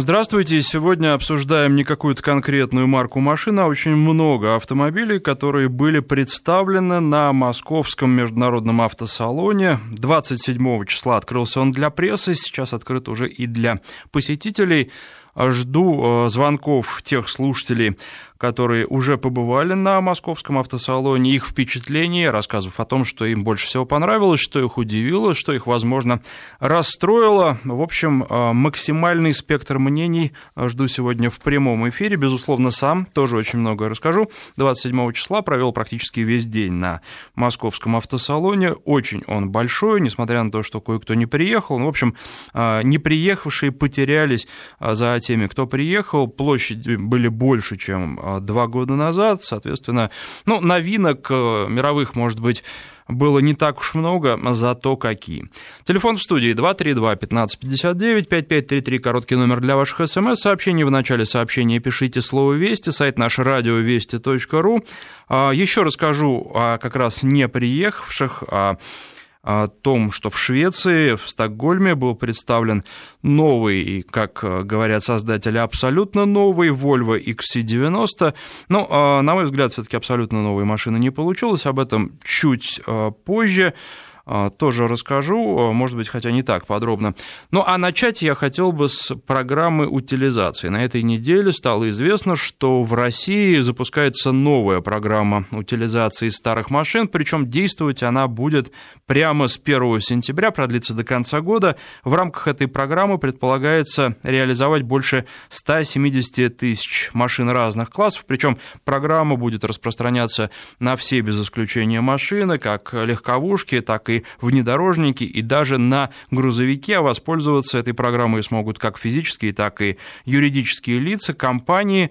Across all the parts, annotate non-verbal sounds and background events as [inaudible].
Здравствуйте. Сегодня обсуждаем не какую-то конкретную марку машины, а очень много автомобилей, которые были представлены на Московском международном автосалоне. 27 числа открылся он для прессы, сейчас открыт уже и для посетителей. Жду э, звонков тех слушателей, которые уже побывали на московском автосалоне, их впечатления, рассказывав о том, что им больше всего понравилось, что их удивило, что их, возможно, расстроило. В общем, э, максимальный спектр мнений жду сегодня в прямом эфире. Безусловно, сам тоже очень многое расскажу. 27 числа провел практически весь день на московском автосалоне. Очень он большой, несмотря на то, что кое-кто не приехал. Ну, в общем, э, не приехавшие потерялись э, за теми, кто приехал. Площади были больше, чем два года назад, соответственно, ну, новинок э, мировых, может быть, было не так уж много, зато какие. Телефон в студии 232-1559, 5533, короткий номер для ваших смс-сообщений. В начале сообщения пишите слово «Вести», сайт наш радиовести.ру. А, Еще расскажу как раз не приехавших, о о том, что в Швеции, в Стокгольме был представлен новый, как говорят создатели, абсолютно новый Volvo XC90. Ну, а, на мой взгляд, все-таки абсолютно новой машины не получилось, об этом чуть а, позже. А, тоже расскажу, а, может быть, хотя не так подробно. Ну, а начать я хотел бы с программы утилизации. На этой неделе стало известно, что в России запускается новая программа утилизации старых машин, причем действовать она будет прямо с 1 сентября, продлится до конца года. В рамках этой программы предполагается реализовать больше 170 тысяч машин разных классов, причем программа будет распространяться на все без исключения машины, как легковушки, так и внедорожники, и даже на грузовики, а воспользоваться этой программой смогут как физические, так и юридические лица, компании.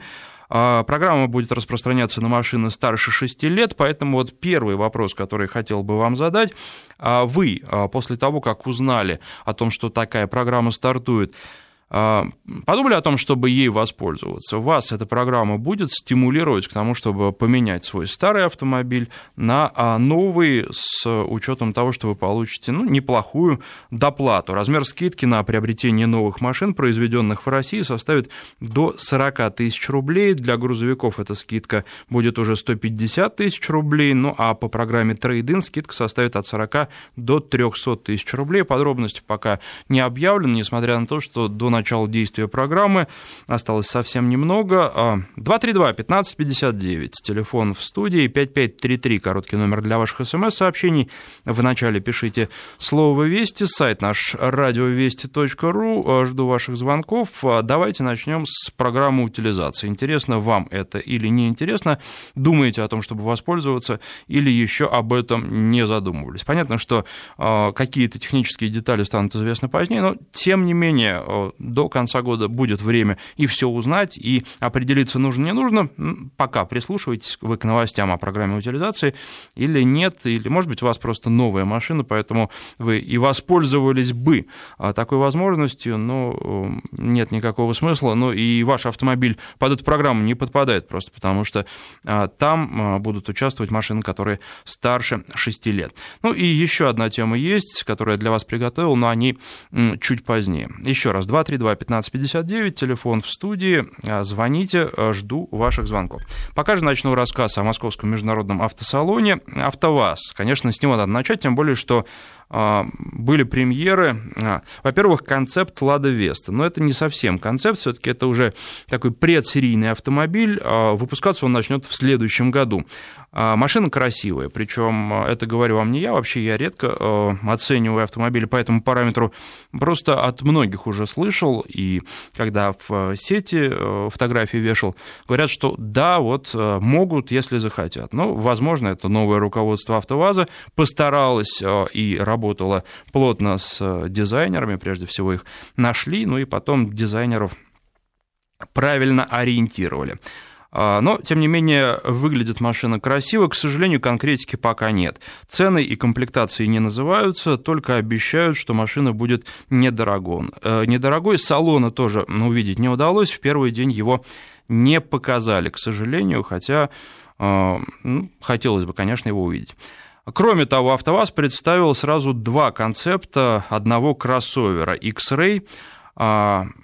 А, программа будет распространяться на машины старше 6 лет, поэтому вот первый вопрос, который хотел бы вам задать. А вы а, после того, как узнали о том, что такая программа стартует, подумали о том, чтобы ей воспользоваться. Вас эта программа будет стимулировать к тому, чтобы поменять свой старый автомобиль на а, новый с учетом того, что вы получите ну, неплохую доплату. Размер скидки на приобретение новых машин, произведенных в России, составит до 40 тысяч рублей. Для грузовиков эта скидка будет уже 150 тысяч рублей, ну а по программе Trade-in скидка составит от 40 до 300 тысяч рублей. Подробности пока не объявлены, несмотря на то, что до начала действия программы. Осталось совсем немного. 232-1559, а, телефон в студии, 5533, короткий номер для ваших смс-сообщений. Вначале пишите слово «Вести», сайт наш радиовести.ру. А, жду ваших звонков. А, давайте начнем с программы утилизации. Интересно вам это или не интересно? Думаете о том, чтобы воспользоваться, или еще об этом не задумывались? Понятно, что какие-то технические детали станут известны позднее, но тем не менее до конца года будет время и все узнать, и определиться нужно, не нужно. Пока прислушивайтесь вы к новостям о программе утилизации или нет, или, может быть, у вас просто новая машина, поэтому вы и воспользовались бы а, такой возможностью, но нет никакого смысла, но и ваш автомобиль под эту программу не подпадает просто потому, что а, там а, будут участвовать машины, которые старше 6 лет. Ну и еще одна тема есть, которую я для вас приготовил, но они чуть позднее. Еще раз, 2, 3, 232-1559, телефон в студии, а, звоните, а, жду ваших звонков. Пока же начну рассказ о Московском международном автосалоне. АвтоВАЗ, конечно, с него надо начать, тем более, что а, были премьеры. Во-первых, концепт Лада Веста, но это не совсем концепт, все-таки это уже такой предсерийный автомобиль, выпускаться он начнет в следующем году. Машина красивая, причем это говорю вам не я, вообще я редко оцениваю автомобили по этому параметру, просто от многих уже слышал, и когда в сети фотографии вешал, говорят, что да, вот могут, если захотят. Но, возможно, это новое руководство АвтоВАЗа постаралось и работало плотно с э, дизайнерами, прежде всего их нашли, ну и потом дизайнеров правильно ориентировали. А, но, тем не менее, выглядит машина красиво. К сожалению, конкретики пока нет. Цены и комплектации не называются, только обещают, что машина будет недорогой. Э, недорогой салона тоже увидеть не удалось. В первый день его не показали, к сожалению, хотя э, ну, хотелось бы, конечно, его увидеть. Кроме того, АвтоВАЗ представил сразу два концепта одного кроссовера X-Ray.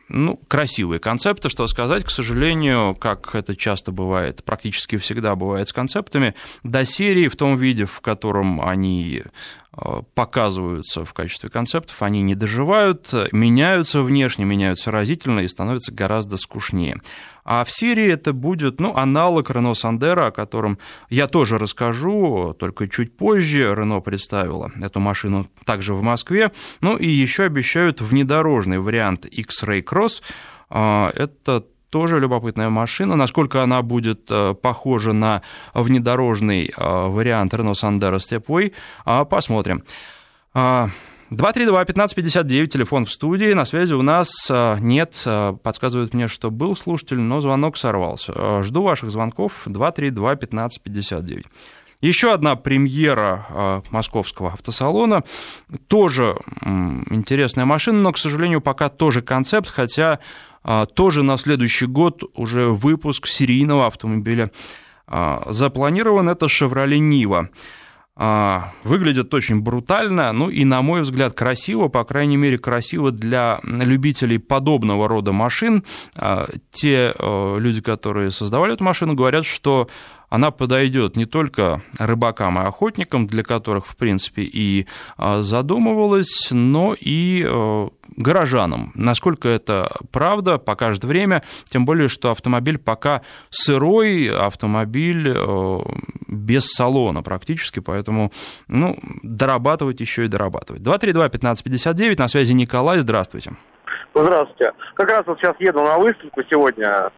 Ну, красивые концепты, что сказать, к сожалению, как это часто бывает, практически всегда бывает с концептами, до серии в том виде, в котором они э, показываются в качестве концептов, они не доживают, меняются внешне, меняются разительно и становятся гораздо скучнее. А в Сирии это будет ну, аналог Рено Сандера, о котором я тоже расскажу, только чуть позже. Рено представила эту машину также в Москве. Ну и еще обещают внедорожный вариант X-Ray Cross. А, это тоже любопытная машина. Насколько она будет э, похожа на внедорожный э, вариант Renault Sandero Stepway, а, посмотрим. А, 232-1559, телефон в студии. На связи у нас а, нет, а, подсказывают мне, что был слушатель, но звонок сорвался. А, жду ваших звонков 232-1559. Еще одна премьера московского автосалона. Тоже интересная машина, но, к сожалению, пока тоже концепт, хотя тоже на следующий год уже выпуск серийного автомобиля запланирован. Это «Шевроле Нива». А, выглядит очень брутально, ну и, на мой взгляд, красиво, по крайней мере, красиво для любителей подобного рода машин. А, те люди, которые создавали эту машину, говорят, что она подойдет не только рыбакам и охотникам, для которых, в принципе, и а, задумывалась, но и э, горожанам. Насколько это правда, покажет время, тем более, что автомобиль пока сырой, автомобиль э, без салона практически, поэтому, ну, дорабатывать еще и дорабатывать. 232-1559, на связи Николай, здравствуйте. Здравствуйте. Как раз вот сейчас еду на выставку сегодня,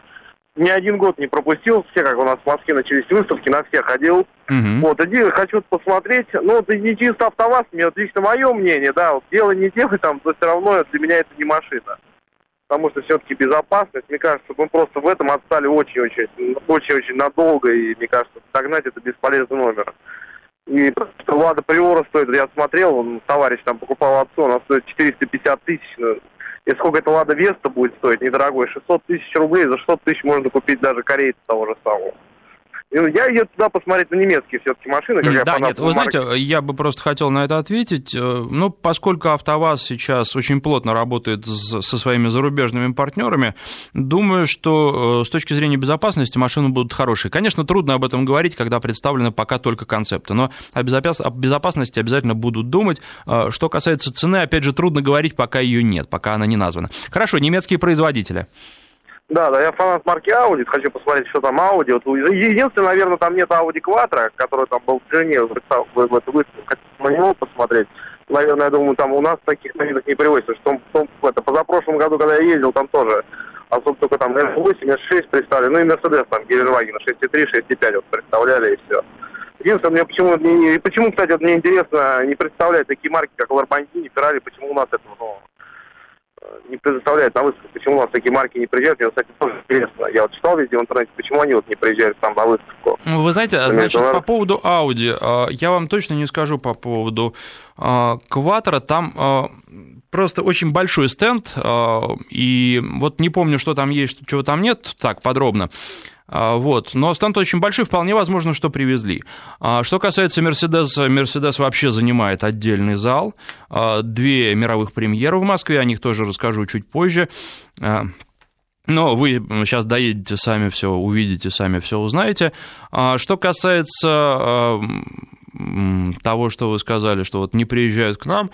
ни один год не пропустил, все, как у нас в Москве начались выставки, на все ходил. Uh-huh. Вот, иди, хочу посмотреть, ну, это не чисто АвтоВАЗ, мне вот лично мое мнение, да, вот дело не делай там, но все равно для меня это не машина. Потому что все-таки безопасность, мне кажется, мы просто в этом отстали очень-очень, очень-очень надолго, и мне кажется, догнать это бесполезный номер. И просто Лада Приора стоит, я смотрел, он, товарищ там покупал отцу, она стоит 450 тысяч, ну, и сколько это Лада Веста будет стоить, недорогой, 600 тысяч рублей, за 600 тысяч можно купить даже корейца того же самого. Я еду туда посмотреть на немецкие все-таки машины. Как да, нет, вы знаете, я бы просто хотел на это ответить. Э, ну, поскольку АвтоВАЗ сейчас очень плотно работает со своими зарубежными партнерами, думаю, что э, с точки зрения безопасности машины будут хорошие. Конечно, трудно об этом говорить, когда представлены пока только концепты, но о безопасности обязательно будут думать. Э, что касается цены, опять же, трудно говорить, пока ее нет, пока она не названа. Хорошо, немецкие производители. Да, да, я фанат марки Audi, хочу посмотреть, что там Audi. Вот, единственное, наверное, там нет Audi Quattro, который там был в Жене, в, эту выставку. Хочу на него посмотреть. Наверное, я думаю, там у нас таких новинок не привозится. Что в, это, позапрошлом году, когда я ездил, там тоже особо только там S8, S6 представили, ну и Mercedes там, Гелендваген 6.3, 6.5 вот представляли и все. Единственное, мне почему, не, почему, кстати, вот мне интересно, не представляют такие марки, как Lamborghini, Ferrari, почему у нас этого ну, не предоставляют на выставку. Почему у нас такие марки не приезжают? Мне, кстати, тоже интересно. Я вот читал везде в интернете, почему они вот не приезжают там на выставку. Ну, вы знаете, Потому значит, по поводу Audi, а, я вам точно не скажу по поводу Кватера. Там а, просто очень большой стенд, и вот не помню, что там есть, чего там нет, так подробно. А, вот. Но стенд очень большой, вполне возможно, что привезли. А, что касается Мерседес, Мерседес вообще занимает отдельный зал. А, две мировых премьеры в Москве, о них тоже расскажу чуть позже. Но вы сейчас доедете, сами все увидите, сами все узнаете. Что касается того, что вы сказали, что вот не приезжают к нам,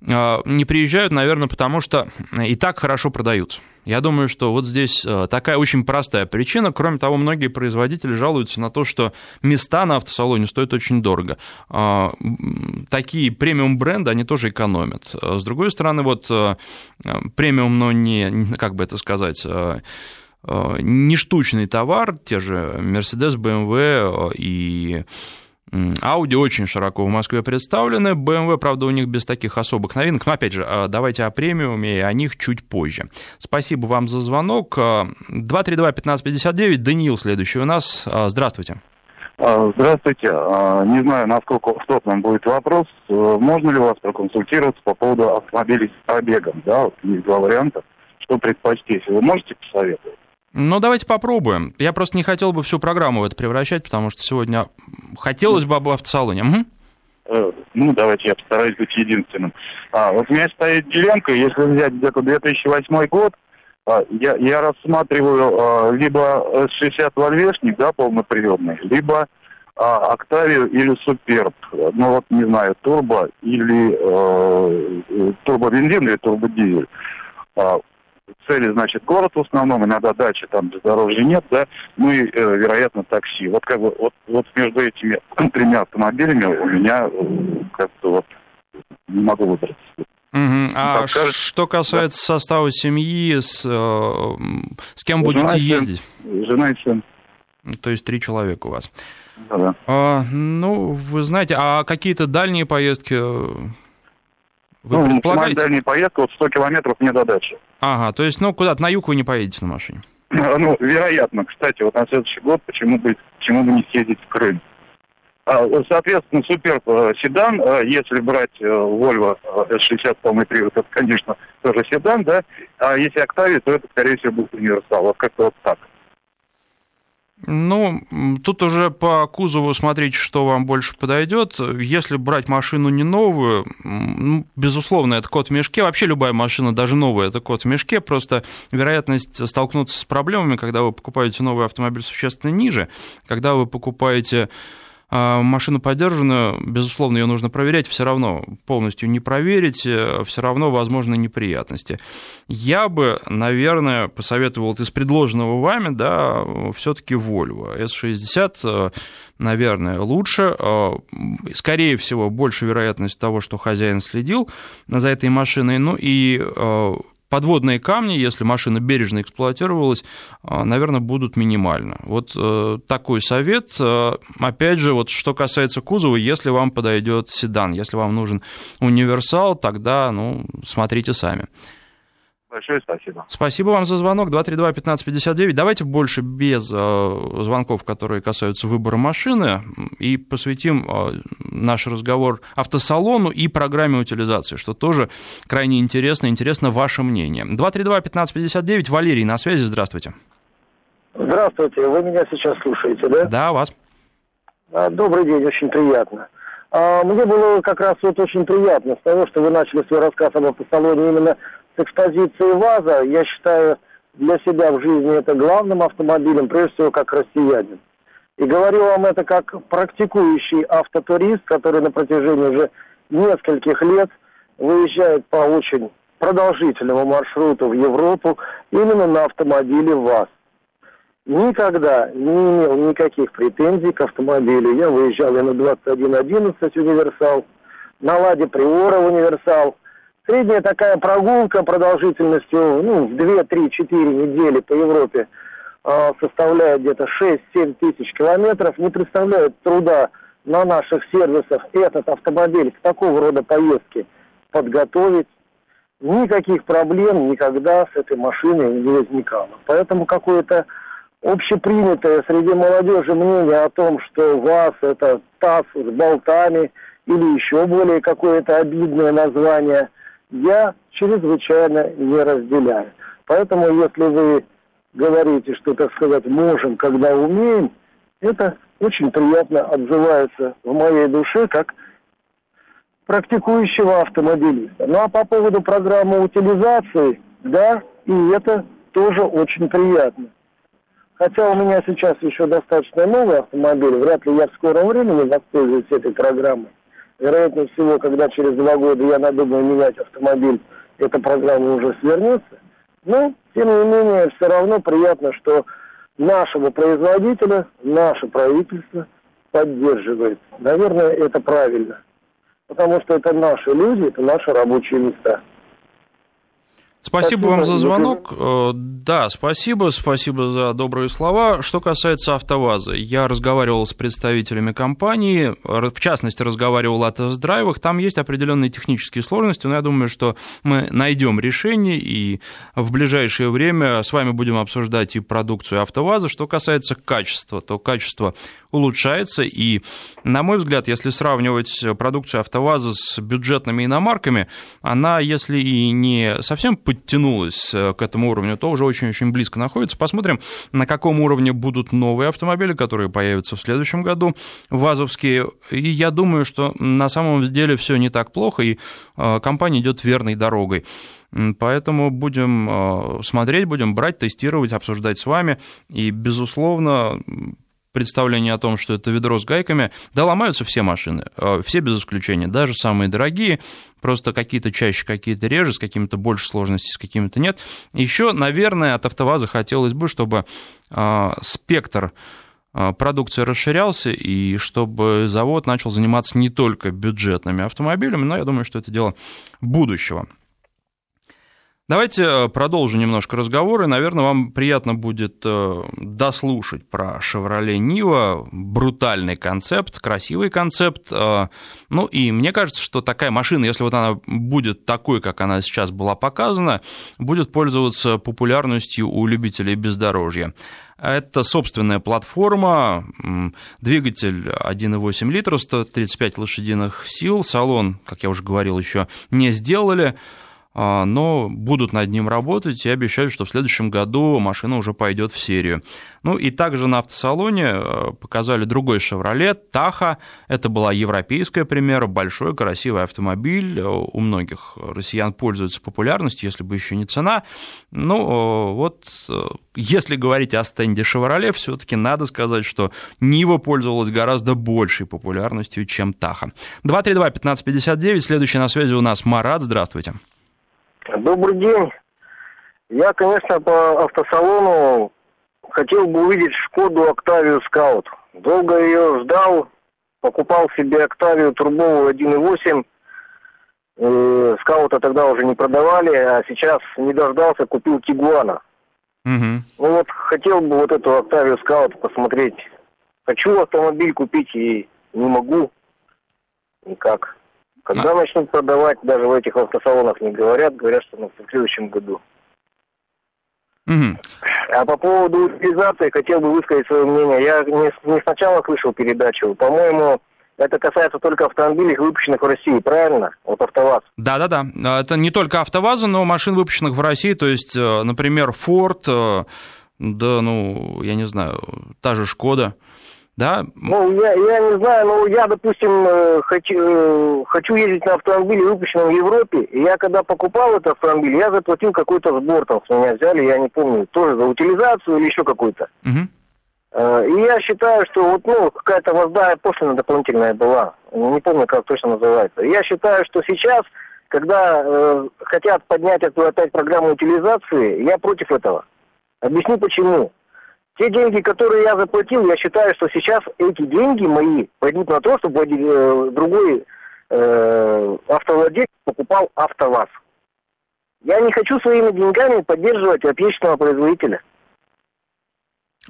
не приезжают, наверное, потому что и так хорошо продаются. Я думаю, что вот здесь э, такая очень простая причина. Кроме того, многие производители жалуются на то, что места на автосалоне стоят очень дорого. А, такие премиум-бренды, они тоже экономят. С другой стороны, вот э, премиум, но не, как бы это сказать, э, не штучный товар, те же Mercedes, BMW и Audi очень широко в Москве представлены, BMW, правда, у них без таких особых новинок, но опять же, а, давайте о премиуме и о них чуть позже. Спасибо вам за звонок. 232-1559, Даниил следующий у нас. А, здравствуйте. А, здравствуйте. Не знаю, насколько офтопным будет вопрос. Можно ли вас проконсультироваться по поводу автомобилей с пробегом? Да, вот есть два варианта. Что предпочтете? Вы можете посоветовать? Ну, давайте попробуем. Я просто не хотел бы всю программу в это превращать, потому что сегодня хотелось бы об автосалоне. Угу. Ну, давайте я постараюсь быть единственным. А, вот у меня стоит деленка, если взять где-то 2008 год, А, я, я рассматриваю а, либо S60 вольвешник, да, полноприводный, либо а, Октавию или Суперб. Ну вот, не знаю, турбо или э, турбобензин или турбодизель. А, цели, значит, город в основном, иногда дача, там бездорожья нет, да, ну и, э, вероятно, такси. Вот как бы вот, вот между этими [clears throat] тремя автомобилями у меня э, как-то вот не могу выбраться. Угу. А Подскажете? что касается да. состава семьи, с, э, с кем будете жена ездить? Жена и сын. То есть три человека у вас. Да, да. А, ну, вы знаете, а какие-то дальние поездки э, вы ну, предполагаете? дальняя поездка, вот 100 километров мне до дачи. Ага, то есть, ну, куда-то на юг вы не поедете на машине? [laughs] Ну, вероятно. Кстати, вот на следующий год почему бы, почему бы не съездить в Крым? А, соответственно, супер э, седан, э, если брать Volvo S60 полный привод, это, конечно, тоже седан, да, а если Octavia, то это, скорее всего, будет универсал. Вот как-то вот так. Ну, тут уже по кузову смотрите, что вам больше подойдет. Если брать машину не новую, ну, безусловно, это кот в мешке. Вообще любая машина, даже новая, это кот в мешке. Просто вероятность столкнуться с проблемами, когда вы покупаете новый автомобиль, существенно ниже. Когда вы покупаете а машину подержанную, безусловно, ее нужно проверять, все равно полностью не проверить, э, все равно возможны неприятности. Я бы, наверное, посоветовал из предложенного вами, да, все-таки Volvo S60, э, наверное, лучше. Э, скорее всего, больше вероятность того, что хозяин следил за этой машиной. Ну и подводные камни, если машина бережно эксплуатировалась, а, наверное, будут минимально. Вот э, такой совет. Э, опять же, вот что касается кузова, если вам подойдет седан, если вам нужен универсал, тогда, ну, смотрите сами. Большое спасибо. Спасибо вам за звонок. 232-1559. Давайте больше без э, звонков, которые касаются выбора машины, и посвятим э, наш разговор автосалону и программе утилизации, что тоже крайне интересно. Интересно ваше мнение. 232-1559. Валерий на связи. Здравствуйте. Здравствуйте. Вы меня сейчас слушаете, да? Да, вас. А, добрый день, очень приятно. А, мне было как раз вот очень приятно с того, что вы начали свой рассказ об автосалоне именно с экспозиции ВАЗа, я считаю для себя в жизни это главным автомобилем, прежде всего как россиянин. И говорю вам это как практикующий автотурист, который на протяжении уже нескольких лет выезжает по очень продолжительному маршруту в Европу именно на автомобиле ВАЗ. Никогда не имел никаких претензий к автомобилю. Я выезжал я на 2111 универсал, на Ладе Приора универсал, Средняя такая прогулка продолжительностью ну, в 2-3-4 недели по Европе э, составляет где-то 6-7 тысяч километров. Не представляет труда на наших сервисах этот автомобиль к такого рода поездке подготовить. Никаких проблем никогда с этой машиной не возникало. Поэтому какое-то общепринятое среди молодежи мнение о том, что ВАЗ это ТАСС с болтами или еще более какое-то обидное название – я чрезвычайно не разделяю. Поэтому, если вы говорите, что, так сказать, можем, когда умеем, это очень приятно отзывается в моей душе, как практикующего автомобилиста. Ну а по поводу программы утилизации, да, и это тоже очень приятно. Хотя у меня сейчас еще достаточно новый автомобиль, вряд ли я в скором времени воспользуюсь этой программой. Вероятнее всего, когда через два года я надумаю менять автомобиль, эта программа уже свернется. Но, тем не менее, все равно приятно, что нашего производителя, наше правительство поддерживает. Наверное, это правильно. Потому что это наши люди, это наши рабочие места. Спасибо вам за звонок. Э, да, спасибо, спасибо за добрые слова. Что касается АвтоВАЗа, я разговаривал с представителями компании, в частности, разговаривал о тест-драйвах. Там есть определенные технические сложности, но я думаю, что мы найдем решение, и в ближайшее время с вами будем обсуждать и продукцию АвтоВАЗа. Что касается качества, то качество улучшается, и, на мой взгляд, если сравнивать продукцию АвтоВАЗа с бюджетными иномарками, она, если и не совсем по подтянулась к этому уровню, то уже очень-очень близко находится. Посмотрим, на каком уровне будут новые автомобили, которые появятся в следующем году, ВАЗовские. И я думаю, что на самом деле все не так плохо, и компания идет верной дорогой. Поэтому будем смотреть, будем брать, тестировать, обсуждать с вами. И, безусловно, представление о том, что это ведро с гайками, да, ломаются все машины, э, все без исключения, даже самые дорогие, просто какие-то чаще, какие-то реже, с какими-то больше сложностями, с какими-то нет. Еще, наверное, от АвтоВАЗа хотелось бы, чтобы э, спектр э, продукции расширялся, и чтобы завод начал заниматься не только бюджетными автомобилями, но я думаю, что это дело будущего. Давайте э, продолжим немножко разговор, и, наверное, вам приятно будет э, дослушать про Chevrolet Niva, брутальный концепт, красивый концепт. Э, ну, и мне кажется, что такая машина, если вот она будет такой, как она сейчас была показана, будет пользоваться популярностью у любителей бездорожья. Это собственная платформа, двигатель 1,8 литра, 135 лошадиных сил, салон, как я уже говорил, еще не сделали, но будут над ним работать и обещают, что в следующем году машина уже пойдет в серию. Ну и также на автосалоне э, показали другой Chevrolet Tahoe. Это была европейская примера, большой красивый автомобиль. Э, у многих россиян пользуется популярностью, если бы еще не цена. Ну э, вот, если говорить о стенде Chevrolet, все-таки надо сказать, что Нива пользовалась гораздо большей популярностью, чем Tahoe. 232-1559, следующий на связи у нас Марат, здравствуйте. Добрый день. Я, конечно, по автосалону хотел бы увидеть Шкоду Октавию Скаут. Долго ее ждал, покупал себе Октавию турбовую 1.8. И скаута тогда уже не продавали, а сейчас не дождался, купил Тигуана. Угу. Ну вот хотел бы вот эту Октавию Скаут посмотреть. Хочу автомобиль купить и не могу никак. Когда а... начнут продавать, даже в этих автосалонах не говорят, говорят, что ну, в следующем году. Угу. А по поводу утилизации хотел бы высказать свое мнение. Я не, не сначала слышал передачу. По-моему, это касается только автомобилей, выпущенных в России, правильно? Вот АвтоВАЗ. Да-да-да. Это не только АвтоВАЗа, но машин, выпущенных в России. То есть, э, например, Ford, э, да, ну, я не знаю, та же Шкода да? Ну, я, я не знаю, но я, допустим, э, хочу, э, хочу ездить на автомобиле, выпущенном в Европе, и я когда покупал этот автомобиль, я заплатил какой-то сбор, там с меня взяли, я не помню, тоже за утилизацию или еще какой-то. Угу. И я считаю, что вот, ну, какая-то воздая пошлина дополнительная была. Не помню, как точно называется. Я считаю, что сейчас, когда э, хотят поднять эту опять программу утилизации, я против этого. Объясню почему. Те деньги, которые я заплатил, я считаю, что сейчас эти деньги мои пойдут на то, чтобы э, другой э, автовладелец покупал АвтоВАЗ. Я не хочу своими деньгами поддерживать отечественного производителя.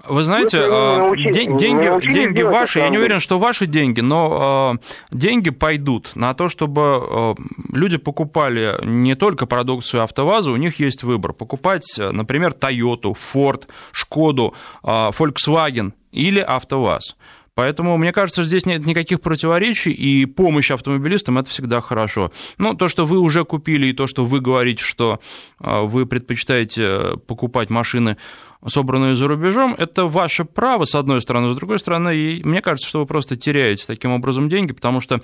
Вы знаете, э, день, деньги, деньги ваши, я не уверен, что ваши деньги, но э, деньги пойдут на то, чтобы э, люди покупали не только продукцию АвтоВАЗа, у них есть выбор. Покупать, например, Toyota, Ford, Шкоду, Volkswagen или АвтоВАЗ. Поэтому, мне кажется, здесь нет никаких противоречий, и помощь автомобилистам – это всегда хорошо. Но то, что вы уже купили, и то, что вы говорите, что вы предпочитаете покупать машины собранные за рубежом, это ваше право, с одной стороны, с другой стороны, и мне кажется, что вы просто теряете таким образом деньги, потому что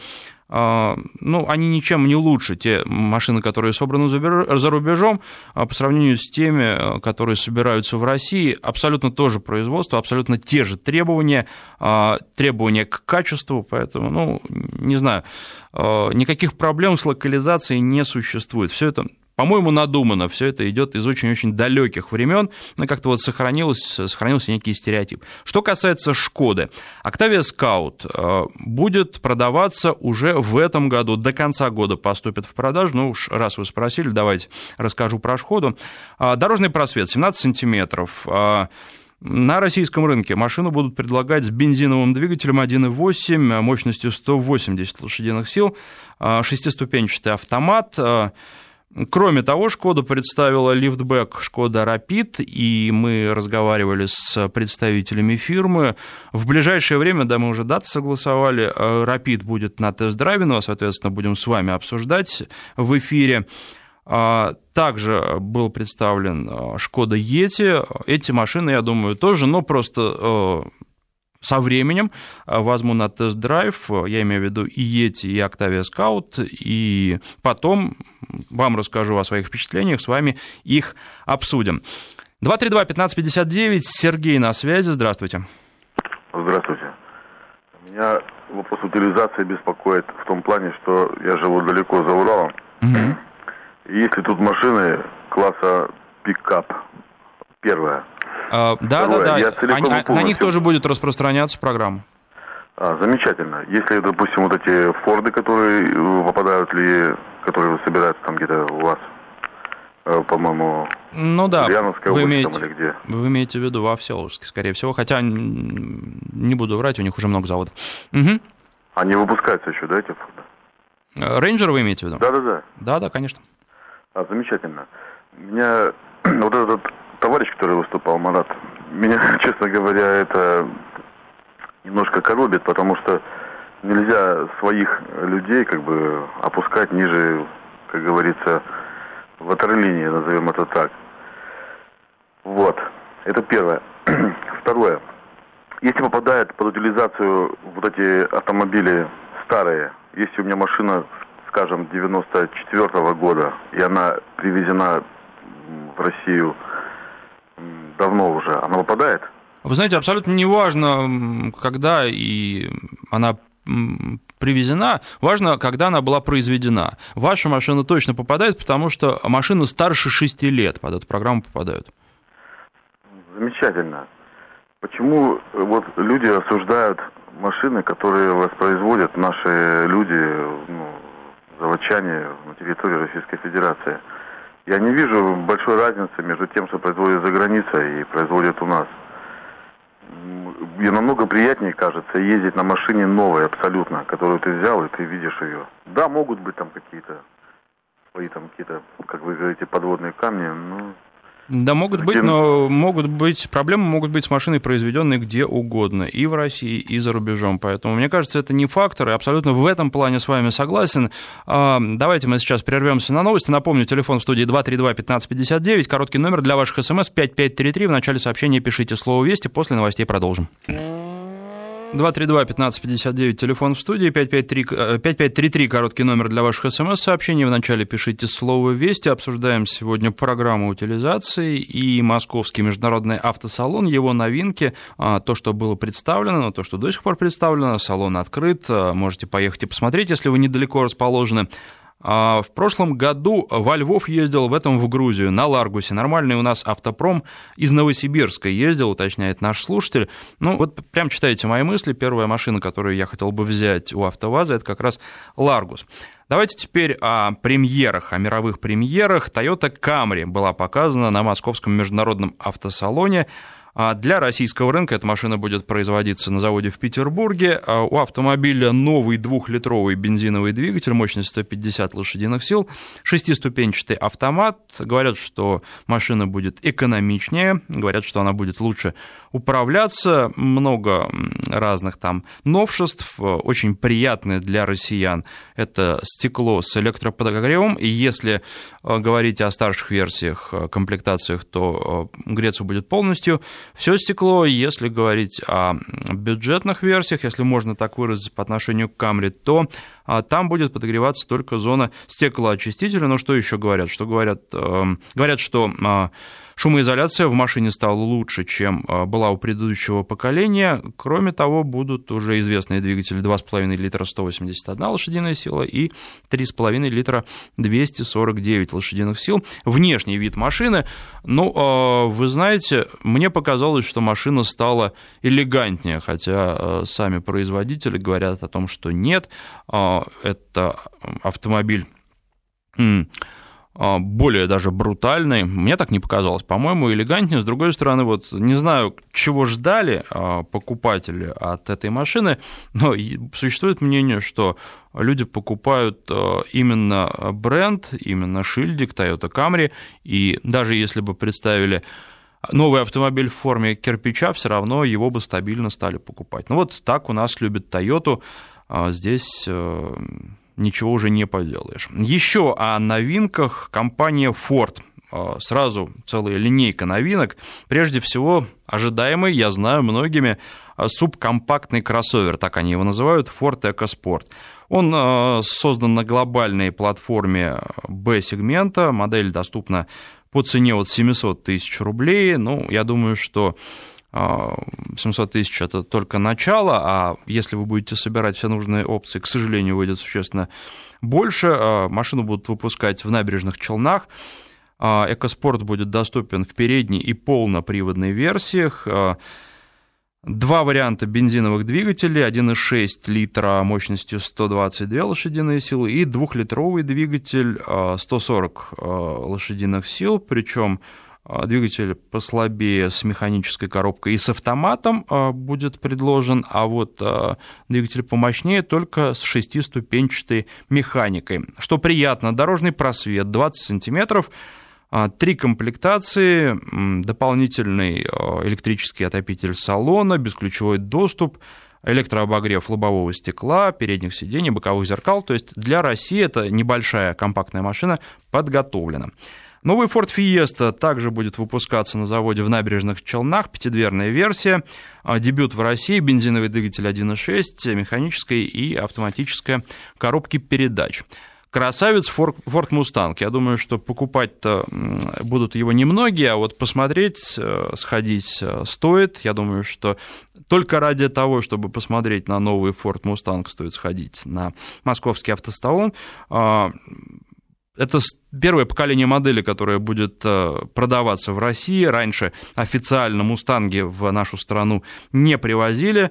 а, ну, они ничем не лучше, те машины, которые собраны за рубежом, а по сравнению с теми, а, которые собираются в России, абсолютно тоже производство, абсолютно те же требования, требования к качеству, поэтому, ну, не знаю, никаких проблем с локализацией не существует. Все это по-моему, надумано. Все это идет из очень-очень далеких времен, но как-то вот сохранилось, сохранился некий стереотип. Что касается Шкоды, Octavia Scout э, будет продаваться уже в этом году, до конца года поступит в продажу. Ну уж раз вы спросили, давайте расскажу про Шкоду. А, дорожный просвет 17 сантиметров. А, на российском рынке машину будут предлагать с бензиновым двигателем 1.8 мощностью 180 лошадиных сил, а, шестиступенчатый автомат, Кроме того, Шкода представила лифтбэк Шкода Rapid, и мы разговаривали с представителями фирмы. В ближайшее время, да, мы уже даты согласовали, Rapid будет на тест-драйве, но, соответственно, будем с вами обсуждать в эфире. Также был представлен Шкода Ети. Эти машины, я думаю, тоже, но просто со временем возьму на тест-драйв, я имею в виду и Yeti, и Octavia Scout, и потом вам расскажу о своих впечатлениях, с вами их обсудим. 232-1559, Сергей на связи, здравствуйте. Здравствуйте. Меня вопрос утилизации беспокоит в том плане, что я живу далеко за Уралом. Угу. Если тут машины класса пикап, первая. А, да, Второе, да, да. Они, полностью... На них тоже будет распространяться программа. А, замечательно. Если, допустим, вот эти Форды, которые э, попадают ли, которые собираются там где-то у вас, э, по-моему, ну да, вы имеете, или где? Вы имеете в виду во Всеволожске, скорее всего, хотя не буду врать, у них уже много заводов. Угу. Они выпускаются еще, да, эти Форды? Э, Рейнджер вы имеете в виду? Да-да-да. Да-да, конечно. А, замечательно. Меня [clears throat] вот этот товарищ, который выступал, Марат, меня, [laughs] честно говоря, это немножко коробит, потому что нельзя своих людей как бы опускать ниже, как говорится, ватерлинии, назовем это так. Вот. Это первое. [clears throat] Второе. Если попадает под утилизацию вот эти автомобили старые, если у меня машина, скажем, 94 -го года, и она привезена в Россию давно уже, она попадает? Вы знаете, абсолютно неважно, когда и она привезена, важно, когда она была произведена. Ваша машина точно попадает, потому что машины старше 6 лет под эту программу попадают. Замечательно. Почему э, вот люди осуждают машины, которые воспроизводят наши люди, ну, заводчане на территории Российской Федерации? Я не вижу большой разницы между тем, что производят за границей и производят у нас. Мне намного приятнее, кажется, ездить на машине новой абсолютно, которую ты взял, и ты видишь ее. Да, могут быть там какие-то свои там какие-то, как вы говорите, подводные камни, но да, могут быть, но могут быть, проблемы могут быть с машиной, произведенной где угодно, и в России, и за рубежом. Поэтому, мне кажется, это не фактор, и абсолютно в этом плане с вами согласен. А, давайте мы сейчас прервемся на новости. Напомню, телефон в студии 232-1559, короткий номер для ваших смс 5533. В начале сообщения пишите слово «Вести», после новостей продолжим. 232-1559, телефон в студии, 5533, 5533, э, короткий номер для ваших смс-сообщений. Вначале пишите слово «Вести». Обсуждаем сегодня программу утилизации и Московский международный автосалон, его новинки, а, то, что было представлено, то, что до сих пор представлено. Салон открыт, а, можете поехать и посмотреть, если вы недалеко расположены. А, в прошлом году во Львов ездил, в этом в Грузию, на Ларгусе. Нормальный у нас автопром из Новосибирска ездил, уточняет наш слушатель. Ну, вот прям читайте мои мысли. Первая машина, которую я хотел бы взять у АвтоВАЗа, это как раз Ларгус. Давайте теперь о премьерах, о мировых премьерах. Toyota Camry была показана на Московском международном автосалоне. А для российского рынка эта машина будет производиться на заводе в Петербурге. А у автомобиля новый двухлитровый бензиновый двигатель мощностью 150 лошадиных сил, шестиступенчатый автомат. Говорят, что машина будет экономичнее, говорят, что она будет лучше управляться. Много разных там новшеств, очень приятные для россиян. Это стекло с электроподогревом, и если э, говорить о старших версиях, э, комплектациях, то э, греться будет полностью все стекло. Если говорить о бюджетных версиях, если можно так выразить по отношению к Камри, то а, там будет подогреваться только зона стеклоочистителя. Но что еще говорят? Что говорят? Говорят, что а, Шумоизоляция в машине стала лучше, чем а, была у предыдущего поколения. Кроме того, будут уже известные двигатели 2,5 литра 181 лошадиная сила и 3,5 литра 249 лошадиных сил. Внешний вид машины, ну, а, вы знаете, мне показалось, что машина стала элегантнее, хотя а, сами производители говорят о том, что нет. Это автомобиль более даже брутальный. Мне так не показалось. По-моему, элегантнее. С другой стороны, вот не знаю, чего ждали а, покупатели от этой машины, но существует мнение, что люди покупают а, именно бренд, именно шильдик Toyota Camry, и даже если бы представили новый автомобиль в форме кирпича, все равно его бы стабильно стали покупать. Ну вот так у нас любят Toyota. Здесь ничего уже не поделаешь. Еще о новинках компания Ford. Сразу целая линейка новинок. Прежде всего, ожидаемый, я знаю, многими субкомпактный кроссовер, так они его называют, Ford EcoSport. Он создан на глобальной платформе B-сегмента, модель доступна по цене от 700 тысяч рублей. Ну, я думаю, что 700 а, тысяч – это только начало, а если вы будете собирать все нужные опции, к сожалению, выйдет существенно больше. А, машину будут выпускать в набережных Челнах. А, Экоспорт будет доступен в передней и полноприводной версиях. Два варианта бензиновых двигателей, 1,6 литра мощностью 122 лошадиные силы и двухлитровый двигатель 140 лошадиных сил, причем двигатель послабее с механической коробкой и с автоматом будет предложен, а вот двигатель помощнее только с шестиступенчатой механикой. Что приятно, дорожный просвет 20 сантиметров, а, три комплектации, дополнительный а, электрический отопитель салона, бесключевой доступ, электрообогрев лобового стекла, передних сидений, боковых зеркал. То есть для России это небольшая компактная машина подготовлена. Новый Ford Fiesta также будет выпускаться на заводе в набережных Челнах, пятидверная версия, а, дебют в России, бензиновый двигатель 1.6, механическая и автоматическая коробки передач. Красавец Ford Mustang. Я думаю, что покупать-то будут его немногие, а вот посмотреть, э, сходить э, стоит. Я думаю, что только ради того, чтобы посмотреть на новый Ford Mustang, стоит сходить на московский автосталон. Это первое поколение модели, которое будет э, продаваться в России. Раньше официально «Мустанги» в нашу страну не привозили.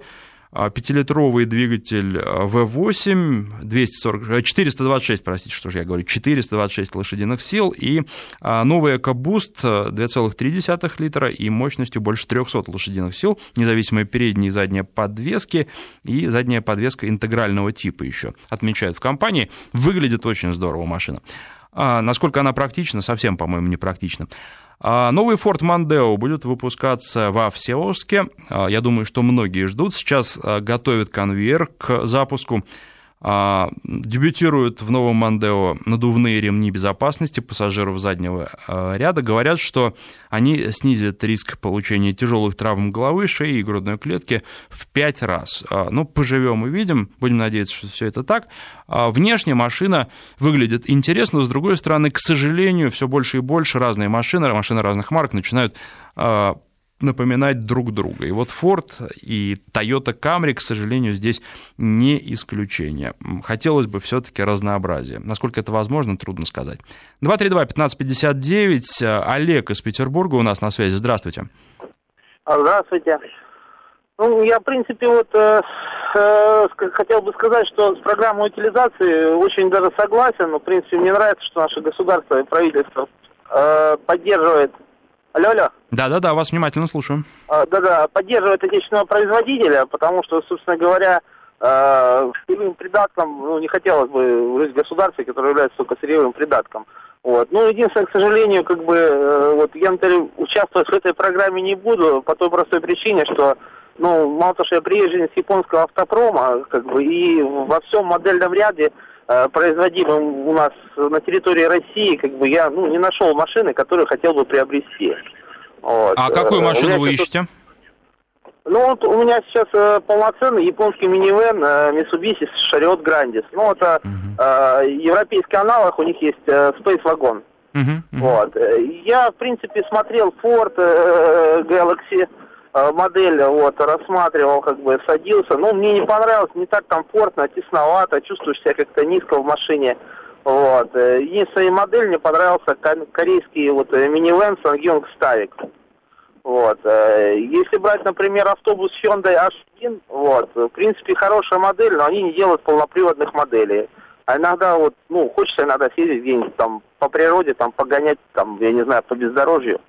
А, пятилитровый двигатель V8, 240, 426, простите, что же я говорю, 426 лошадиных сил, и а, новый EcoBoost 2,3 литра и мощностью больше 300 лошадиных сил, независимые передние и задние подвески, и задняя подвеска интегрального типа еще отмечают в компании. Выглядит очень здорово машина. А насколько она практична, совсем, по-моему, не практична. А новый Ford Mondeo будет выпускаться во Всеволожске. А, я думаю, что многие ждут. Сейчас готовят конвейер к запуску. А, дебютируют в новом Мандео надувные ремни безопасности пассажиров заднего а, ряда. Говорят, что они снизят риск получения тяжелых травм головы, шеи и грудной клетки в 5 раз. А, ну, поживем и видим, будем надеяться, что все это так. Внешне машина выглядит интересно, с другой стороны, к сожалению, все больше и больше разные машины, машины разных марок начинают напоминать друг друга. И вот Ford и Toyota Camry, к сожалению, здесь не исключение. Хотелось бы все-таки разнообразия. Насколько это возможно, трудно сказать. 232-1559. Олег из Петербурга у нас на связи. Здравствуйте. Здравствуйте. Ну, я, в принципе, вот э, э, хотел бы сказать, что с программой утилизации очень даже согласен. Но, в принципе, мне нравится, что наше государство и правительство э, поддерживает Алло, алло. Да-да-да, вас внимательно слушаю. А, да-да, поддерживает отечественного производителя, потому что, собственно говоря, э, сырьевым придатком, ну, не хотелось бы жить в государстве, которое является только сырьевым придатком. Вот. Ну, единственное, к сожалению, как бы, э, вот я, например, участвовать в этой программе не буду по той простой причине, что, ну, мало того, что я приезжен с японского автопрома, как бы, и во всем модельном ряде производимым у нас на территории России, как бы я ну, не нашел машины, которую хотел бы приобрести. Вот. А какую э, машину вы ищете? Ну, вот у меня сейчас э, полноценный японский минивэн э, Mitsubishi Chariot Grandis. Ну, это uh-huh. э, европейский аналог, у них есть э, Space Wagon. Uh-huh, uh-huh. Вот. Я, в принципе, смотрел Ford э, Galaxy Э, модель вот, рассматривал, как бы садился. Ну, мне не понравилось, не так комфортно, тесновато, чувствуешь себя как-то низко в машине. Вот. Э, единственная модель мне понравился корейский вот э, минивэн Sangyoung Stavik. Вот. Если брать, например, автобус Hyundai H1, вот, в принципе, хорошая модель, но они не делают полноприводных моделей. А иногда вот, ну, хочется иногда съездить где-нибудь там по природе, там погонять, там, я не знаю, по бездорожью,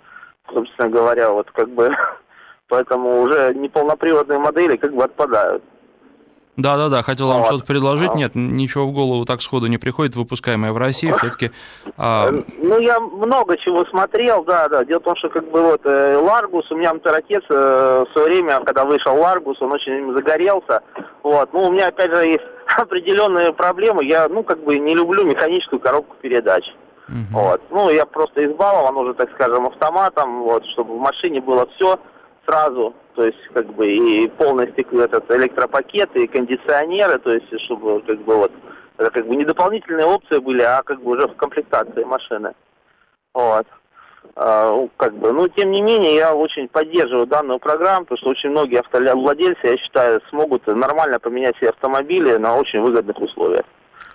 собственно говоря, вот как бы [laughs] поэтому уже неполноприводные модели как бы отпадают. Да-да-да, хотел вам вот. что-то предложить. Нет, ничего в голову так сходу не приходит, выпускаемое в России все-таки. А... Ну, я много чего смотрел, да, да. Дело в том, что как бы вот э, Ларгус, у меня отец э, в свое время, когда вышел Ларгус, он очень загорелся. Вот. Ну, у меня опять же есть [laughs] определенные проблемы. Я, ну, как бы не люблю механическую коробку передач. Uh-huh. Вот. Ну, я просто избалован уже, так скажем, автоматом, вот, чтобы в машине было все сразу, то есть, как бы, и полностью этот электропакет, и кондиционеры, то есть, чтобы, как бы, вот, это как бы не дополнительные опции были, а как бы уже в комплектации машины. Вот. А, ну, как бы, но тем не менее я очень поддерживаю данную программу, потому что очень многие автовладельцы, я считаю, смогут нормально поменять себе автомобили на очень выгодных условиях.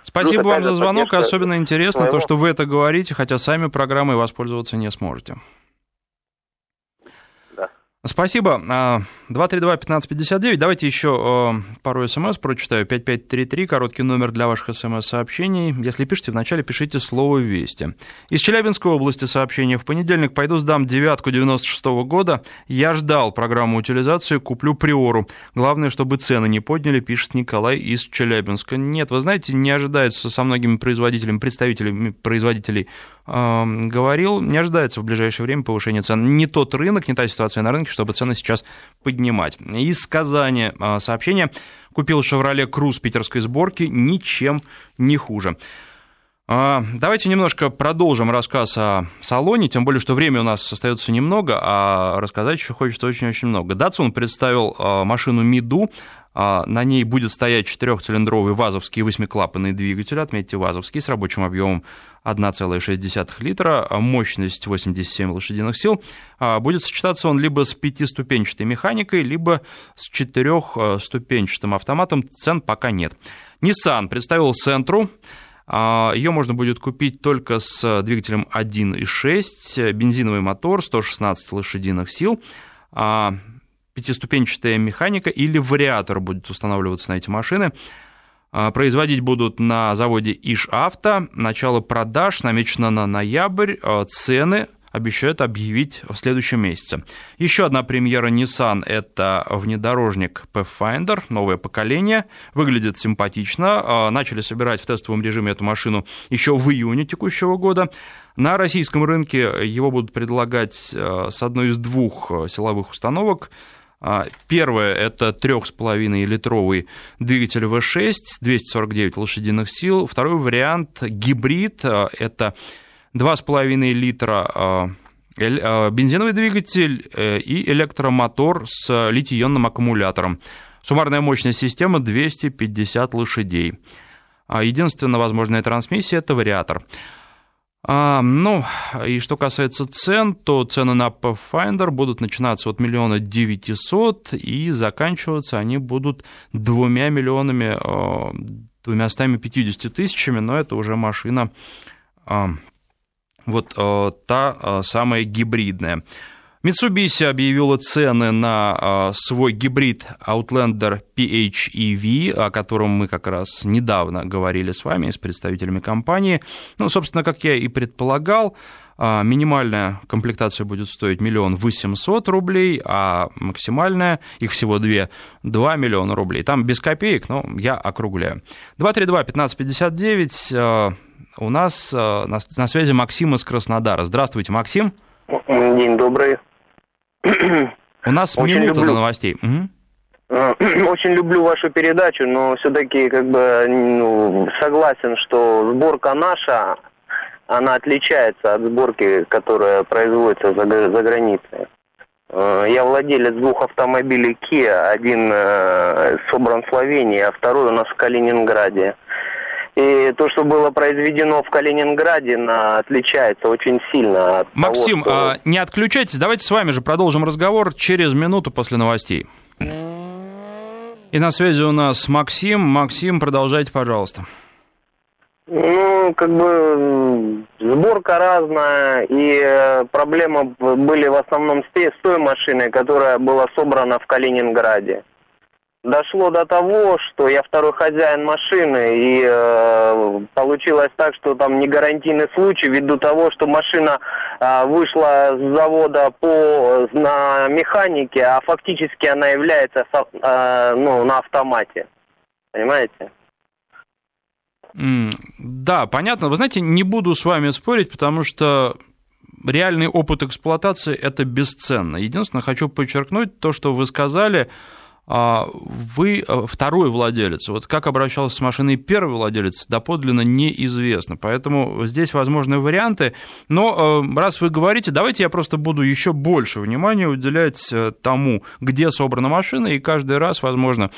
Спасибо Плюс, вам за звонок, особенно интересно своего... то, что вы это говорите, хотя сами программой воспользоваться не сможете. Спасибо. 232-1559. А, Давайте еще э, пару смс прочитаю. 5533, короткий номер для ваших смс-сообщений. Если пишете, вначале пишите слово «Вести». Из Челябинской области сообщение. В понедельник пойду сдам девятку 96 -го года. Я ждал программу утилизации, куплю приору. Главное, чтобы цены не подняли, пишет Николай из Челябинска. Нет, вы знаете, не ожидается со многими производителями, представителями производителей говорил, не ожидается в ближайшее время повышения цен. Не тот рынок, не та ситуация на рынке, чтобы цены сейчас поднимать. Из Казани а, сообщение. Купил «Шевроле Круз» питерской сборки, ничем не хуже. А, давайте немножко продолжим рассказ о салоне, тем более, что время у нас остается немного, а рассказать еще хочется очень-очень много. Датсун представил а, машину Миду, на ней будет стоять четырехцилиндровый вазовский восьмиклапанный двигатель, отметьте вазовский, с рабочим объемом 1,6 литра, мощность 87 лошадиных сил. Будет сочетаться он либо с пятиступенчатой механикой, либо с четырехступенчатым автоматом. Цен пока нет. Nissan представил Сентру. Ее можно будет купить только с двигателем 1.6, бензиновый мотор, 116 лошадиных сил пятиступенчатая механика или вариатор будет устанавливаться на эти машины. А, производить будут на заводе Иш-Авто. Начало продаж намечено на ноябрь. А, цены обещают объявить в следующем месяце. Еще одна премьера Nissan – это внедорожник Pathfinder, новое поколение. Выглядит симпатично. А, начали собирать в тестовом режиме эту машину еще в июне текущего года. На российском рынке его будут предлагать с одной из двух силовых установок – первое – это 3,5-литровый двигатель V6, 249 лошадиных сил. Второй вариант – гибрид, а, это 2,5 литра а, бензиновый двигатель э, и электромотор с литий-ионным аккумулятором. Суммарная мощность системы 250 лошадей. Единственная возможная трансмиссия – это вариатор. А, ну, и что касается цен, то цены на Pathfinder будут начинаться от миллиона девятисот, и заканчиваться они будут двумя миллионами, а, двумястами пятьюдесятью тысячами, но это уже машина а, вот а, та самая гибридная. Mitsubishi объявила цены на а, свой гибрид Outlander PHEV, о котором мы как раз недавно говорили с вами, с представителями компании. Ну, собственно, как я и предполагал, а, минимальная комплектация будет стоить миллион восемьсот рублей, а максимальная, их всего две, 2 миллиона рублей. Там без копеек, но я округляю. 232-1559, а, у нас на связи Максим из Краснодара. Здравствуйте, Максим. День добрый. У нас Очень минута люблю... до новостей. Угу. [clears throat] Очень люблю вашу передачу, но все-таки как бы ну, согласен, что сборка наша, она отличается от сборки, которая производится за, за границей. Э, я владелец двух автомобилей Kia, один э, собран в Словении, а второй у нас в Калининграде. И то, что было произведено в Калининграде, отличается очень сильно от Максим, того, что... а, не отключайтесь, давайте с вами же продолжим разговор через минуту после новостей. И на связи у нас Максим. Максим, продолжайте, пожалуйста. Ну, как бы сборка разная, и э, проблемы были в основном с той машиной, которая была собрана в Калининграде дошло до того, что я второй хозяин машины, и э, получилось так, что там не гарантийный случай, ввиду того, что машина э, вышла с завода по на механике, а фактически она является э, ну, на автомате. Понимаете? Mm, да, понятно. Вы знаете, не буду с вами спорить, потому что реальный опыт эксплуатации – это бесценно. Единственное, хочу подчеркнуть то, что вы сказали – вы э, второй владелец. Вот как обращался с машиной первый владелец, доподлинно неизвестно. Поэтому здесь возможны варианты. Но э, раз вы говорите, давайте я просто буду еще больше внимания уделять э, тому, где собрана машина, и каждый раз, возможно,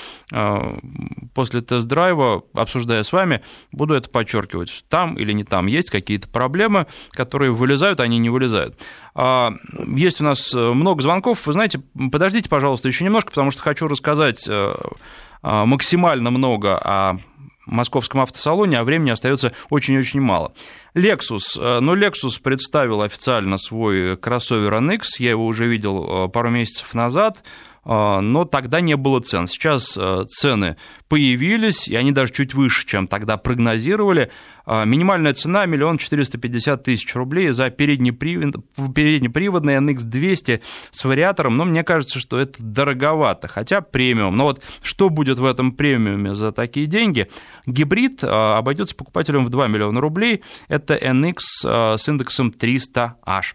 после тест-драйва, обсуждая с вами, буду это подчеркивать. Там или не там есть какие-то проблемы, которые вылезают, они не вылезают. А, есть у нас много звонков. Вы знаете, подождите, пожалуйста, еще немножко, потому что хочу рассказать э, а, максимально много о московском автосалоне, а времени остается очень-очень мало. Lexus. Э, ну, Lexus представил официально свой кроссовер NX, я его уже видел э, пару месяцев назад. А, но тогда не было цен. Сейчас э, цены появились, и они даже чуть выше, чем тогда прогнозировали. А, минимальная цена – миллион четыреста пятьдесят тысяч рублей за переднеприводный NX200 с вариатором, но мне кажется, что это дороговато, хотя премиум. Но вот что будет в этом премиуме за такие деньги? Гибрид а, обойдется покупателям в 2 миллиона рублей. Это NX с индексом 300H.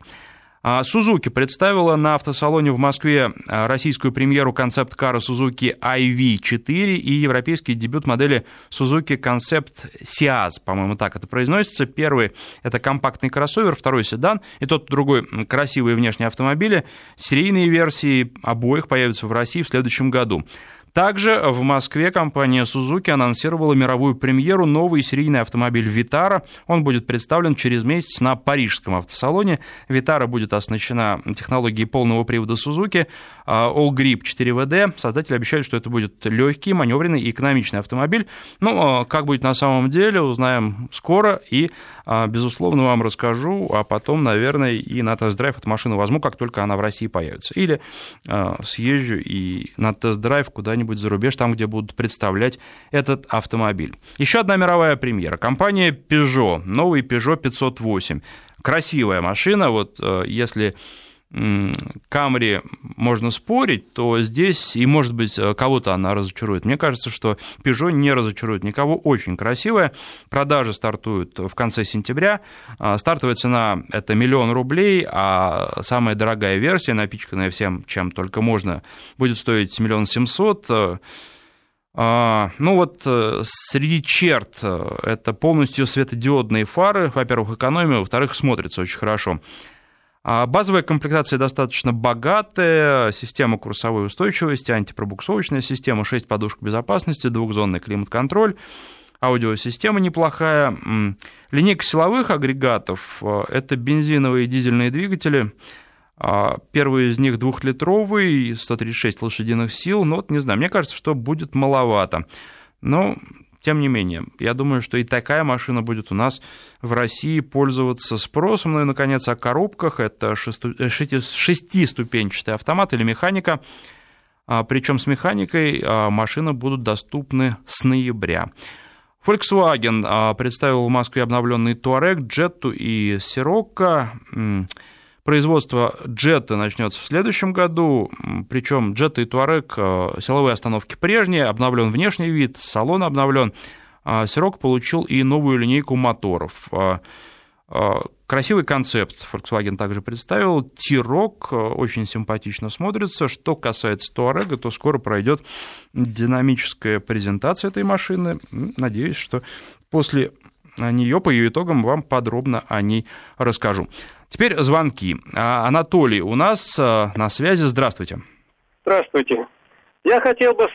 Сузуки представила на автосалоне в Москве а, российскую премьеру концепт-кара Suzuki IV4 и европейский дебют модели Suzuki Concept Siaz, по-моему, так это произносится. Первый – это компактный кроссовер, второй – седан, и тот другой – красивые внешние автомобили. Серийные версии обоих появятся в России в следующем году. Также в Москве компания Suzuki анонсировала мировую премьеру новый серийный автомобиль Vitara. Он будет представлен через месяц на парижском автосалоне. Vitara будет оснащена технологией полного привода Suzuki All Grip 4WD. Создатели обещают, что это будет легкий, маневренный и экономичный автомобиль. Ну, а как будет на самом деле, узнаем скоро и, а, безусловно, вам расскажу, а потом, наверное, и на тест-драйв эту машину возьму, как только она в России появится. Или а, съезжу и на тест-драйв куда-нибудь куда-нибудь за рубеж, там, где будут представлять этот автомобиль. Еще одна мировая премьера. Компания Peugeot, новый Peugeot 508. Красивая машина, вот э, если Камри можно спорить, то здесь, и может быть, э, кого-то она разочарует. Мне кажется, что Peugeot не разочарует никого. Очень красивая. Продажи стартуют в конце сентября. А, стартовая цена – это миллион рублей, а самая дорогая версия, напичканная всем, чем только можно, будет стоить миллион семьсот. А, ну вот э, среди черт э, это полностью светодиодные фары. Во-первых, экономия, во-вторых, смотрится очень хорошо. А базовая комплектация достаточно богатая, система курсовой устойчивости, антипробуксовочная система, 6 подушек безопасности, двухзонный климат-контроль, аудиосистема неплохая. Линейка силовых агрегатов – это бензиновые и дизельные двигатели. А, первый из них двухлитровый, 136 лошадиных сил. Ну вот не знаю, мне кажется, что будет маловато. Но тем не менее, я думаю, что и такая машина будет у нас в России пользоваться спросом. Ну и, наконец, о коробках. Это э, шестиступенчатый автомат или механика. А, Причем с механикой а, машины будут доступны с ноября. Volkswagen а, представил в Москве обновленный Touareg, Jetta и Sirocco. Производство джета начнется в следующем году, причем джета и Туарек, э, силовые остановки прежние, обновлен внешний вид, салон обновлен. Сирок получил и новую линейку моторов. Э, э, красивый концепт Volkswagen также представил. Тирок очень симпатично смотрится. Что касается Туарега, то скоро пройдет динамическая презентация этой машины. Надеюсь, что после нее, по ее итогам, вам подробно о ней расскажу. Теперь звонки. А, Анатолий у нас а, на связи. Здравствуйте. Здравствуйте. Я хотел бы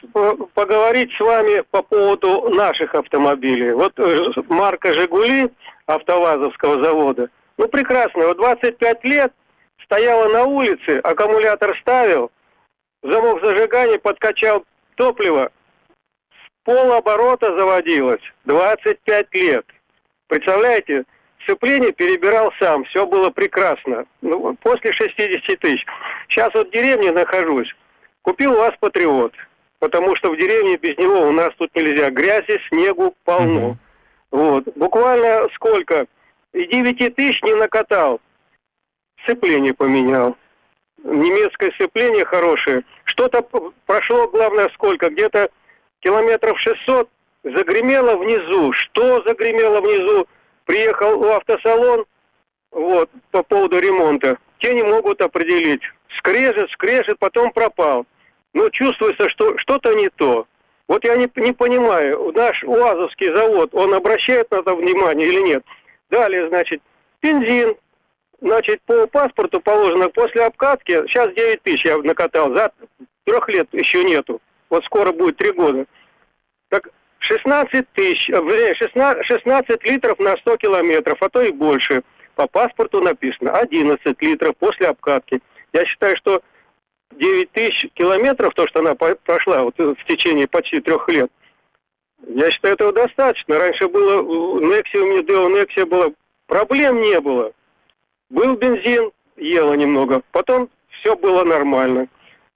поговорить с вами по поводу наших автомобилей. Вот э, марка «Жигули» автовазовского завода, ну, прекрасно. Вот 25 лет стояла на улице, аккумулятор ставил, замок зажигания подкачал топливо, с полоборота заводилось. 25 лет. Представляете, сцепление перебирал сам, все было прекрасно. Ну, после 60 тысяч. Сейчас вот в деревне нахожусь. Купил у вас Патриот, потому что в деревне без него у нас тут нельзя. Грязи, снегу полно. Вот. Буквально сколько? И 9 тысяч не накатал. Сцепление поменял. Немецкое сцепление хорошее. Что-то прошло, главное, сколько? Где-то километров 600 загремело внизу. Что загремело внизу? Приехал в автосалон, вот, по поводу ремонта. Те не могут определить. Скрежет, скрежет, потом пропал. но чувствуется, что что-то не то. Вот я не, не понимаю, наш УАЗовский завод, он обращает на это внимание или нет? Далее, значит, бензин, значит, по паспорту положено после обкатки, сейчас 9 тысяч я накатал, за трех лет еще нету. Вот скоро будет три года. Так 16 тысяч, э, вернее, 16, 16 литров на 100 километров, а то и больше. По паспорту написано 11 литров после обкатки. Я считаю, что 9 тысяч километров, то, что она прошла вот в течение почти трех лет, я считаю, этого достаточно. Раньше было, Nexia, у меня Deo Nexia было, проблем не было. Был бензин, ела немного, потом все было нормально.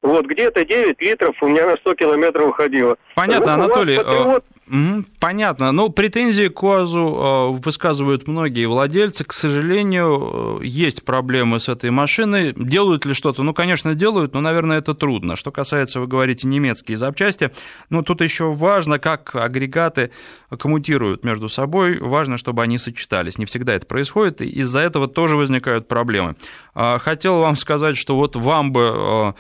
Вот где-то 9 литров у меня на 100 километров уходило. Понятно, вот Анатолий. Понятно. Но претензии к УАЗу высказывают многие владельцы. К сожалению, есть проблемы с этой машиной. Делают ли что-то? Ну, конечно, делают, но, наверное, это трудно. Что касается, вы говорите, немецкие запчасти, ну, тут еще важно, как агрегаты коммутируют между собой. Важно, чтобы они сочетались. Не всегда это происходит, и из-за этого тоже возникают проблемы. А, хотел вам сказать, что вот вам бы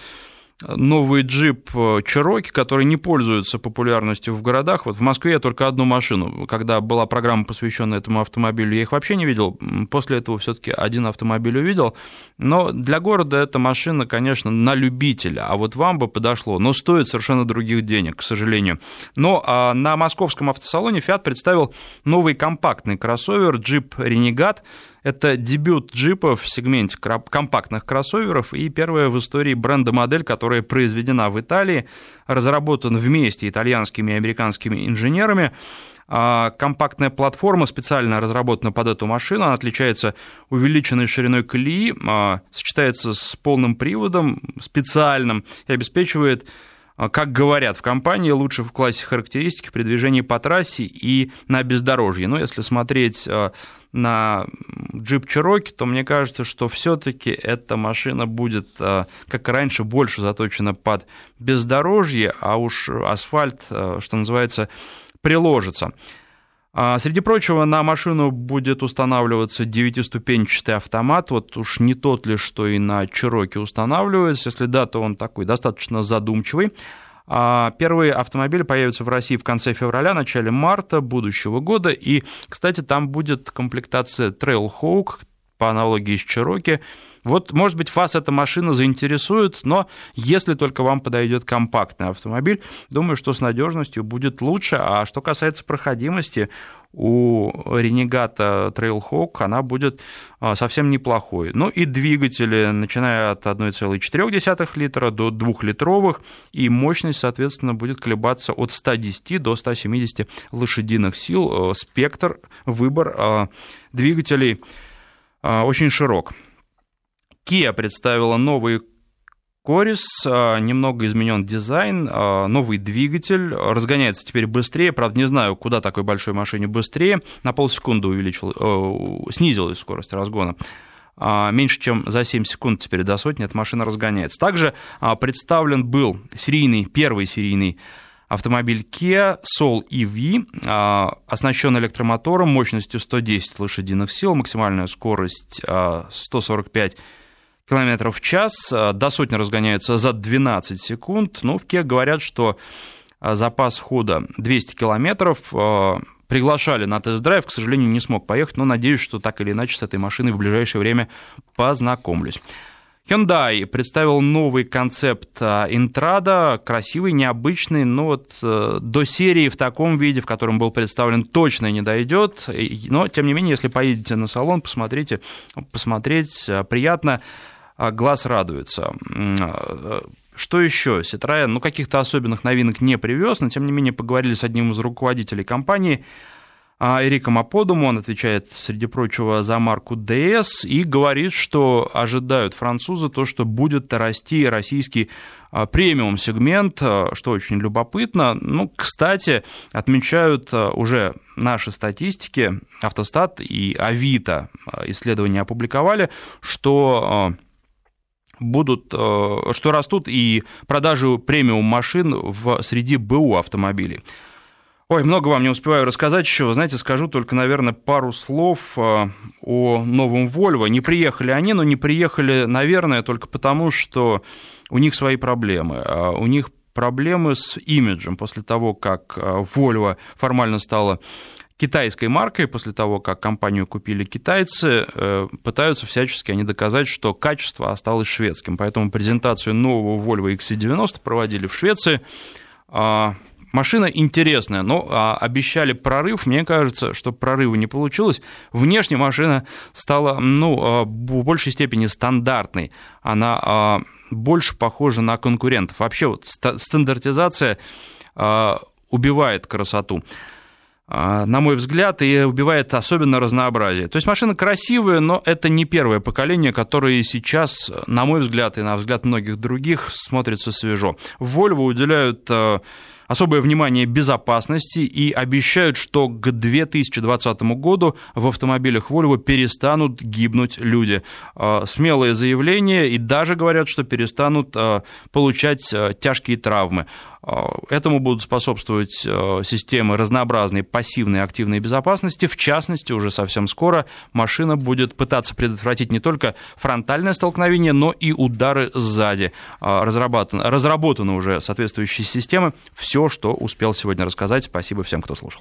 новый джип Cherokee, э, который не пользуется популярностью в городах. Вот в Москве я только одну машину. Когда была программа, посвященная этому автомобилю, я их вообще не видел. После этого все-таки один автомобиль увидел. Но для города эта машина, конечно, на любителя. А вот вам бы подошло. Но стоит совершенно других денег, к сожалению. Но а на московском автосалоне Fiat представил новый компактный кроссовер Jeep Renegade это дебют джипа в сегменте компактных кроссоверов и первая в истории бренда-модель, которая произведена в Италии, разработан вместе итальянскими и американскими инженерами. А, компактная платформа специально разработана под эту машину, она отличается увеличенной шириной колеи, а, сочетается с полным приводом специальным и обеспечивает как говорят в компании, лучше в классе характеристики при движении по трассе и на бездорожье. Но если смотреть на Jeep Cherokee, то мне кажется, что все-таки эта машина будет, э, как и раньше, больше заточена под бездорожье, а уж асфальт, что называется, приложится. А, среди прочего, на машину будет устанавливаться девятиступенчатый автомат. Вот уж не тот ли, что и на Cherokee устанавливается. Если да, то он такой достаточно задумчивый. А, первые автомобили появятся в России в конце февраля, начале марта будущего года. И, кстати, там будет комплектация Trailhawk по аналогии с Cherokee. Вот, может быть, вас эта машина заинтересует, но если только вам подойдет компактный автомобиль, думаю, что с надежностью будет лучше. А что касается проходимости, у Ренегата Trailhawk она будет а, совсем неплохой. Ну и двигатели, начиная от 1,4 литра до 2-литровых, и мощность, соответственно, будет колебаться от 110 до 170 лошадиных сил. Э, спектр, выбор а, двигателей а, очень широк. Kia представила новый Корис, а, немного изменен дизайн, а, новый двигатель, разгоняется теперь быстрее, правда, не знаю, куда такой большой машине быстрее, на полсекунды увеличил, э, снизилась скорость разгона. Меньше чем за 7 секунд теперь до сотни эта машина разгоняется. Также представлен был серийный, первый серийный автомобиль Kia Soul EV, оснащен электромотором мощностью 110 лошадиных сил, максимальная скорость 145 км в час, э, до сотни разгоняется за 12 секунд. Ну, в КЕ говорят, что э, запас хода 200 километров, э, приглашали на тест-драйв, к сожалению, не смог поехать, но надеюсь, что так или иначе с этой машиной в ближайшее время познакомлюсь. Hyundai представил новый концепт Интрада, красивый, необычный, но вот до серии в таком виде, в котором был представлен, точно не дойдет. Но, тем не менее, если поедете на салон, посмотрите, посмотреть приятно. А глаз радуется. А, что еще? Citroёn, ну, каких-то особенных новинок не привез, но, тем не менее, поговорили с одним из руководителей компании, а, Эриком Аподуму, он отвечает, среди прочего, за марку DS и говорит, что ожидают французы то, что будет расти российский премиум-сегмент, что очень любопытно. Ну, кстати, отмечают уже наши статистики, Автостат и Авито исследования опубликовали, что будут, э, что растут и продажи премиум машин в среди БУ автомобилей. Ой, много вам не успеваю рассказать еще. Знаете, скажу только, наверное, пару слов э, о новом Volvo. Не приехали они, но не приехали, наверное, только потому, что у них свои проблемы. У них проблемы с имиджем после того, как Volvo формально стала китайской маркой, после того, как компанию купили китайцы, э, пытаются всячески они доказать, что качество осталось шведским. Поэтому презентацию нового Volvo XC90 проводили в Швеции. А, машина интересная, но а, обещали прорыв. Мне кажется, что прорыва не получилось. Внешне машина стала ну, а, в большей степени стандартной. Она больше похожа на конкурентов. Вообще вот стандартизация убивает красоту. А, на мой взгляд, и убивает особенно разнообразие. То есть машина красивая, но это не первое поколение, которое сейчас, на мой взгляд, и на взгляд многих других, смотрится свежо. Volvo уделяют а, особое внимание безопасности и обещают, что к 2020 году в автомобилях Volvo перестанут гибнуть люди. А, смелое заявление, и даже говорят, что перестанут получать тяжкие травмы. А, этому будут способствовать а, системы разнообразной пассивной и активной безопасности. В частности, уже совсем скоро машина будет пытаться предотвратить не только фронтальное столкновение, но и удары сзади. А, разработаны, разработаны уже соответствующие системы. Все, что успел сегодня рассказать. Спасибо всем, кто слушал.